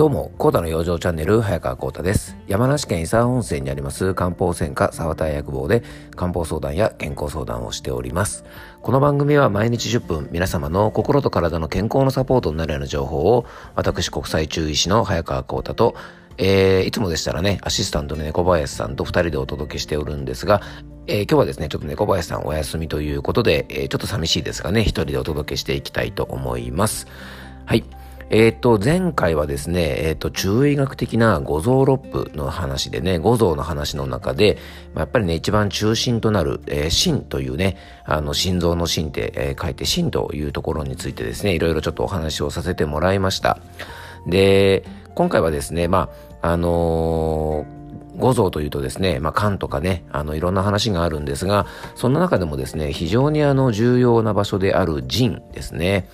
どうも、コータの養生チャンネル、早川コータです。山梨県伊佐温泉にあります漢方専科沢田薬房で漢方相談や健康相談をしております。この番組は毎日10分、皆様の心と体の健康のサポートになるような情報を、私国際中医師の早川コータと、えー、いつもでしたらね、アシスタントの猫林さんと2人でお届けしておるんですが、えー、今日はですね、ちょっと猫林さんお休みということで、えー、ちょっと寂しいですがね、一人でお届けしていきたいと思います。はい。えっ、と、前回はですね、えっ、と、中医学的な五臓六腑の話でね、五臓の話の中で、まあ、やっぱりね、一番中心となる、えー、心というね、あの、心臓の心って、えー、書いて心というところについてですね、いろいろちょっとお話をさせてもらいました。で、今回はですね、まあ、あのー五臓というとですね、まあ、肝とかね、あの、いろんな話があるんですが、そんな中でもですね、非常にあの、重要な場所である腎ですね。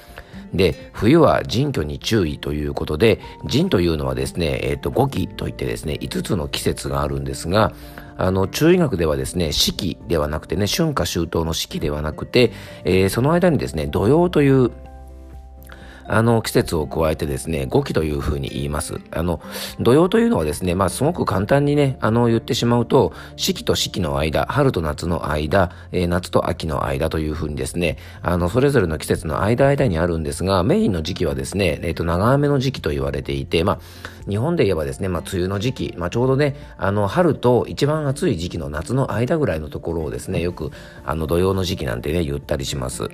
で、冬は人居に注意ということで、腎というのはですね、えっ、ー、と、5期といってですね、5つの季節があるんですが、あの、中医学ではですね、四季ではなくてね、春夏秋冬の四季ではなくて、えー、その間にですね、土曜というあの、季節を加えてですね、五季というふうに言います。あの、土曜というのはですね、まあ、すごく簡単にね、あの、言ってしまうと、四季と四季の間、春と夏の間、えー、夏と秋の間というふうにですね、あの、それぞれの季節の間間にあるんですが、メインの時期はですね、えっ、ー、と、長雨の時期と言われていて、まあ、日本で言えばですね、まあ、梅雨の時期、まあ、ちょうどね、あの、春と一番暑い時期の夏の間ぐらいのところをですね、よく、あの、土曜の時期なんてね、言ったりします。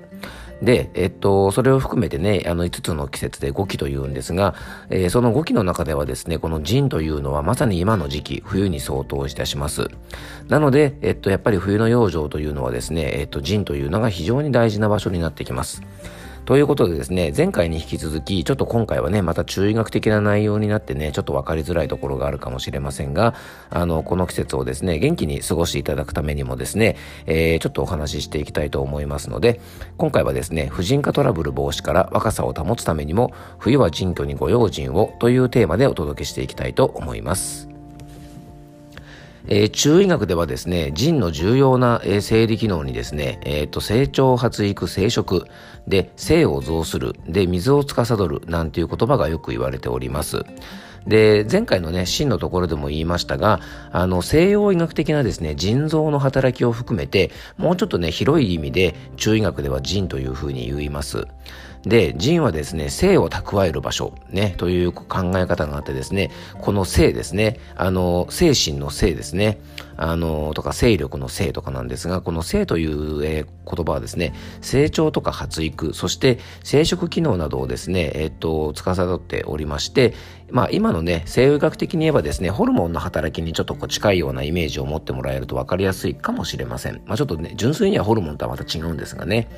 で、えっと、それを含めてね、あの5つの季節で5期というんですが、えー、その5期の中ではですね、この陣というのはまさに今の時期、冬に相当いたします。なので、えっと、やっぱり冬の養生というのはですね、えっと、陣というのが非常に大事な場所になってきます。ということでですね、前回に引き続き、ちょっと今回はね、また中医学的な内容になってね、ちょっと分かりづらいところがあるかもしれませんが、あの、この季節をですね、元気に過ごしていただくためにもですね、えー、ちょっとお話ししていきたいと思いますので、今回はですね、婦人科トラブル防止から若さを保つためにも、冬は人居にご用心をというテーマでお届けしていきたいと思います。えー、中医学ではですね、腎の重要な、えー、生理機能にですね、えー、と成長、発育、生殖で性を増するで水を司るなんていう言葉がよく言われております。で、前回のね、真のところでも言いましたが、あの、西洋医学的なですね、腎臓の働きを含めて、もうちょっとね、広い意味で、中医学では腎というふうに言います。で、腎はですね、性を蓄える場所、ね、という考え方があってですね、この性ですね、あの、精神の性ですね、あの、とか勢力の性とかなんですが、この性という、えー、言葉はですね、成長とか発育、そして生殖機能などをですね、えー、っと、司っておりまして、まあ今のね、西洋医学的に言えばですね、ホルモンの働きにちょっとこう近いようなイメージを持ってもらえると分かりやすいかもしれません。まあちょっとね、純粋にはホルモンとはまた違うんですがね。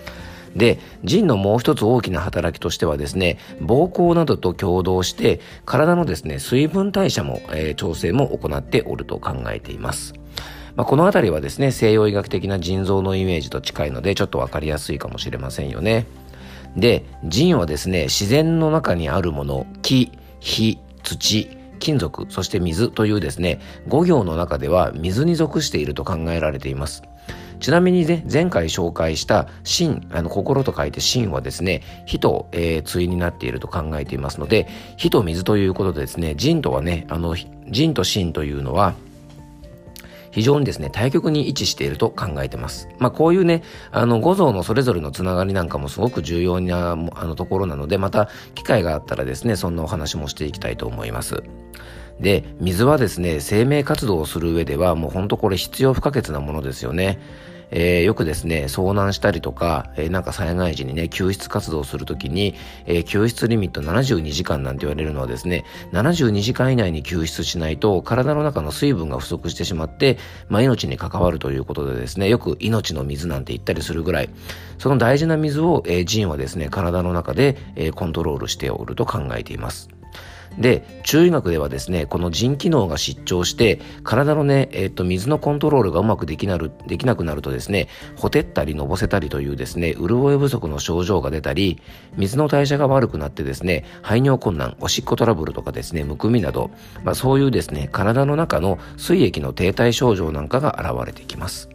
で、腎のもう一つ大きな働きとしてはですね、膀胱などと共同して、体のですね、水分代謝も、えー、調整も行っておると考えています。まあ、このあたりはですね、西洋医学的な腎臓のイメージと近いので、ちょっとわかりやすいかもしれませんよね。で、腎はですね、自然の中にあるもの、木、火、土、金属、そして水というですね、5行の中では水に属していると考えられています。ちなみにね、前回紹介した心、あの、心と書いて心はですね、火と、えー、対になっていると考えていますので、火と水ということでですね、腎とはね、あの、腎と心というのは、非常にですね、対極に位置していると考えてます。まあ、こういうね、あの、五臓のそれぞれのつながりなんかもすごく重要な、あの、ところなので、また、機会があったらですね、そんなお話もしていきたいと思います。で、水はですね、生命活動をする上では、もうほんとこれ必要不可欠なものですよね。えー、よくですね、遭難したりとか、えー、なんか災害時にね、救出活動するときに、えー、救出リミット72時間なんて言われるのはですね、72時間以内に救出しないと、体の中の水分が不足してしまって、まあ、命に関わるということでですね、よく命の水なんて言ったりするぐらい、その大事な水を、えー、腎はですね、体の中で、えー、コントロールしておると考えています。で、中医学ではですね、この腎機能が失調して、体のね、えっ、と、水のコントロールがうまくできなる、できなくなるとですね、ほてったりのぼせたりというですね、潤い不足の症状が出たり、水の代謝が悪くなってですね、排尿困難、おしっこトラブルとかですね、むくみなど、まあそういうですね、体の中の水液の停滞症状なんかが現れてきます。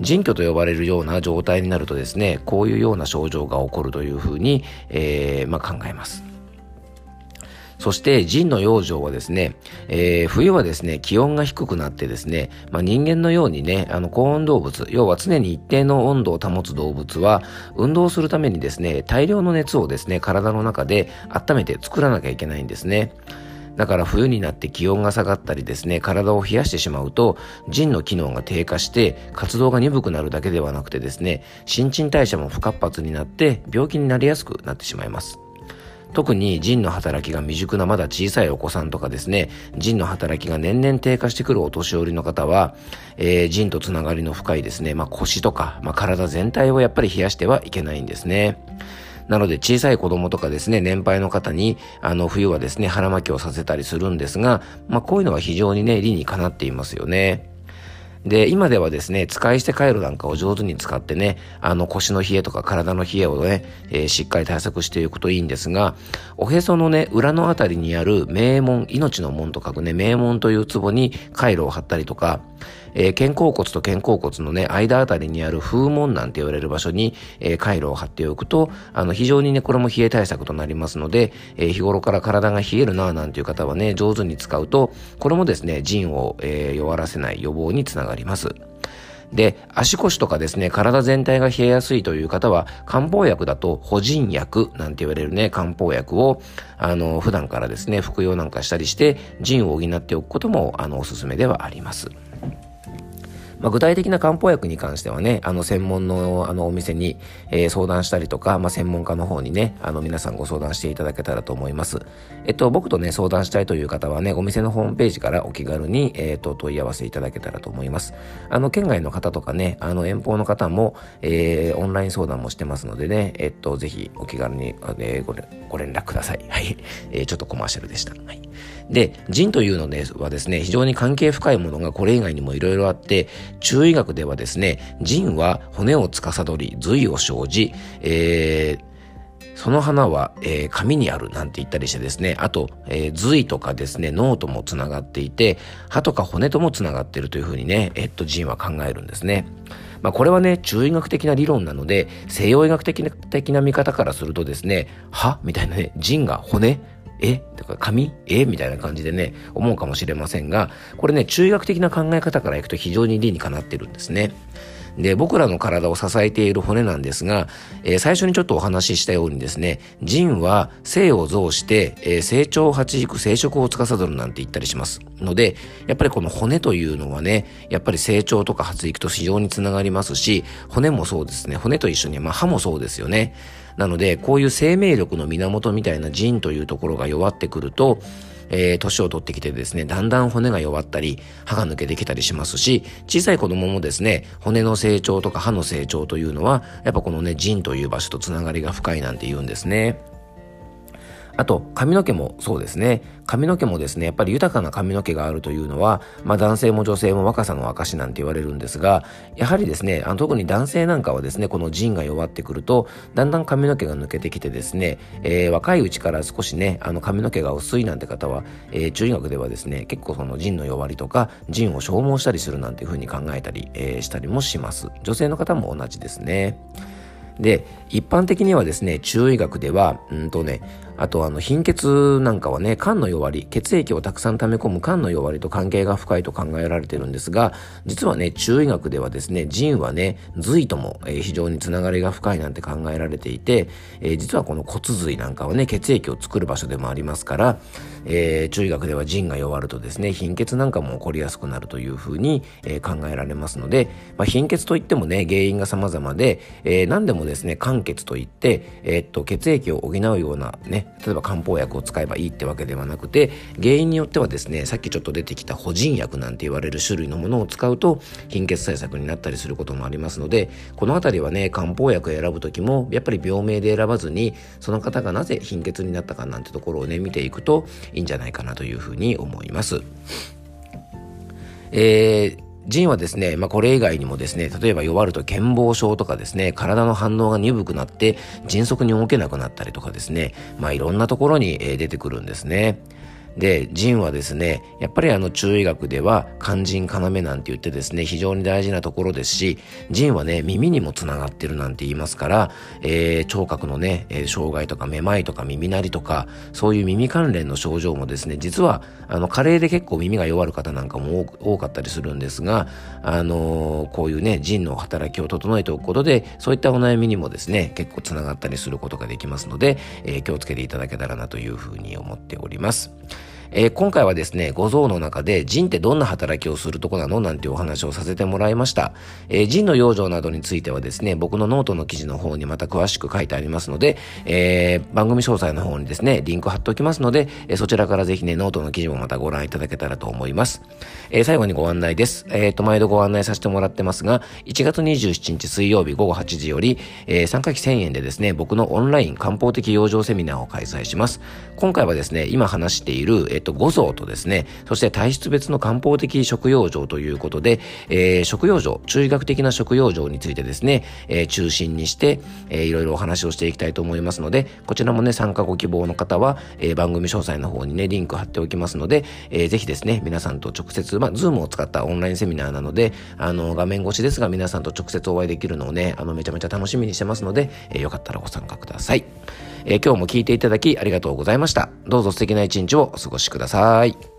腎虚と呼ばれるような状態になるとですね、こういうような症状が起こるというふうに、えー、まあ考えます。そして腎の養生はですね、えー、冬はですね、気温が低くなってですね、まあ、人間のようにね、あの高温動物、要は常に一定の温度を保つ動物は、運動するためにですね、大量の熱をですね、体の中で温めて作らなきゃいけないんですね。だから冬になって気温が下がったりですね、体を冷やしてしまうと、腎の機能が低下して活動が鈍くなるだけではなくてですね、新陳代謝も不活発になって病気になりやすくなってしまいます。特に腎の働きが未熟なまだ小さいお子さんとかですね、腎の働きが年々低下してくるお年寄りの方は、えー、腎とつながりの深いですね、まあ、腰とか、まあ、体全体をやっぱり冷やしてはいけないんですね。なので小さい子供とかですね、年配の方に、あの、冬はですね、腹巻きをさせたりするんですが、まあ、こういうのは非常にね、理にかなっていますよね。で、今ではですね、使い捨てカイロなんかを上手に使ってね、あの腰の冷えとか体の冷えをね、えー、しっかり対策していくといいんですが、おへそのね、裏のあたりにある名門、命の門と書くね、名門という壺にカイロを貼ったりとか、えー、肩甲骨と肩甲骨のね、間あたりにある風門なんて言われる場所に、えー、回路を貼っておくと、あの、非常にね、これも冷え対策となりますので、えー、日頃から体が冷えるなぁなんていう方はね、上手に使うと、これもですね、腎を、えー、弱らせない予防につながります。で、足腰とかですね、体全体が冷えやすいという方は、漢方薬だと、補腎薬なんて言われるね、漢方薬を、あの、普段からですね、服用なんかしたりして、腎を補っておくことも、あの、おすすめではあります。まあ、具体的な漢方薬に関してはね、あの、専門のあのお店に、えー、相談したりとか、まあ、専門家の方にね、あの、皆さんご相談していただけたらと思います。えっと、僕とね、相談したいという方はね、お店のホームページからお気軽に、えっと、問い合わせいただけたらと思います。あの、県外の方とかね、あの、遠方の方も、えー、オンライン相談もしてますのでね、えっと、ぜひお気軽に、えー、ごご連絡ください。はい。えー、ちょっとコマーシャルでした。はい。で、腎というのではですね、非常に関係深いものがこれ以外にもいろいろあって、中医学ではですね、腎は骨を司り、髄を生じ、えー、その花は、えー、紙にあるなんて言ったりしてですね、あと、えー、髄とかですね、脳ともつながっていて、歯とか骨ともつながっているというふうにね、えっと、腎は考えるんですね。まあ、これはね、中医学的な理論なので、西洋医学的な的な見方からするとですね、歯みたいなね、腎が骨え？とか紙？え？みたいな感じでね、思うかもしれませんが、これね、中学的な考え方からいくと非常に理にかなってるんですね。で、僕らの体を支えている骨なんですが、えー、最初にちょっとお話ししたようにですね、腎は生を増して、えー、成長を発育、生殖を司るなんて言ったりします。ので、やっぱりこの骨というのはね、やっぱり成長とか発育と非常につながりますし、骨もそうですね、骨と一緒に、まあ歯もそうですよね。なので、こういう生命力の源みたいな人というところが弱ってくると、えー、年を取ってきてですね、だんだん骨が弱ったり、歯が抜けてきたりしますし、小さい子供もですね、骨の成長とか歯の成長というのは、やっぱこのね、腎という場所と繋がりが深いなんて言うんですね。あと、髪の毛もそうですね。髪の毛もですね、やっぱり豊かな髪の毛があるというのは、まあ男性も女性も若さの証なんて言われるんですが、やはりですね、あの特に男性なんかはですね、この腎が弱ってくると、だんだん髪の毛が抜けてきてですね、えー、若いうちから少しね、あの髪の毛が薄いなんて方は、えー、中医学ではですね、結構その腎の弱りとか、腎を消耗したりするなんていうふうに考えたり、えー、したりもします。女性の方も同じですね。で、一般的にはですね、中医学では、うんとね、あとあの貧血なんかはね、肝の弱り、血液をたくさん溜め込む肝の弱りと関係が深いと考えられてるんですが、実はね、中医学ではですね、腎はね、髄とも、えー、非常につながりが深いなんて考えられていて、えー、実はこの骨髄なんかはね、血液を作る場所でもありますから、えー、中医学では腎が弱るとですね、貧血なんかも起こりやすくなるというふうに、えー、考えられますので、まあ、貧血といってもね、原因が様々で、えー、何でもですね、肝血といって、えー、っと、血液を補うようなね、例えば漢方薬を使えばいいってわけではなくて、原因によってはですね、さっきちょっと出てきた補腎薬なんて言われる種類のものを使うと、貧血対策になったりすることもありますので、このあたりはね、漢方薬を選ぶときも、やっぱり病名で選ばずに、その方がなぜ貧血になったかなんてところをね、見ていくといいんじゃないかなというふうに思います。えー、ジンはですね、まあ、これ以外にもですね、例えば弱ると健忘症とかですね、体の反応が鈍くなって迅速に動けなくなったりとかですね、まあ、いろんなところに出てくるんですね。で、腎はですね、やっぱりあの中医学では肝腎要なんて言ってですね、非常に大事なところですし、腎はね、耳にもつながってるなんて言いますから、えー、聴覚のね、えー、障害とかめまいとか耳鳴りとか、そういう耳関連の症状もですね、実は、あの、加齢で結構耳が弱る方なんかも多かったりするんですが、あのー、こういうね、腎の働きを整えておくことで、そういったお悩みにもですね、結構つながったりすることができますので、えー、気をつけていただけたらなというふうに思っております。えー、今回はですね、五臓の中で腎ってどんな働きをするとこなの？なんてお話をさせてもらいました。えー、腎の養生などについてはですね、僕のノートの記事の方にまた詳しく書いてありますので、えー、番組詳細の方にですね、リンク貼っておきますので、えそちらからぜひね、ノートの記事もまたご覧いただけたらと思います。え最後にご案内です。えっ、と、毎度ご案内させてもらってますが、1月27日水曜日午後8時より、え参加費1000円でですね、僕のオンライン漢方的養生セミナーを開催します。今回はですね、今話している、えっ、と、五臓とですね、そして体質別の漢方的食養生ということで、えー、食養生、中医学的な食養生についてですね、えー、中心にして、えー、いろいろお話をしていきたいと思いますので、こちらもね、参加ご希望の方は、えー、番組詳細の方にね、リンク貼っておきますので、えー、ぜひですね、皆さんと直接、まあ、 Zoom を使ったオンラインセミナーなので、あの、画面越しですが、皆さんと直接お会いできるのをね、あの、めちゃめちゃ楽しみにしてますので、えー、よかったらご参加ください。えー、今日も聞いていただきありがとうございました。どうぞ素敵な一日をお過ごしください。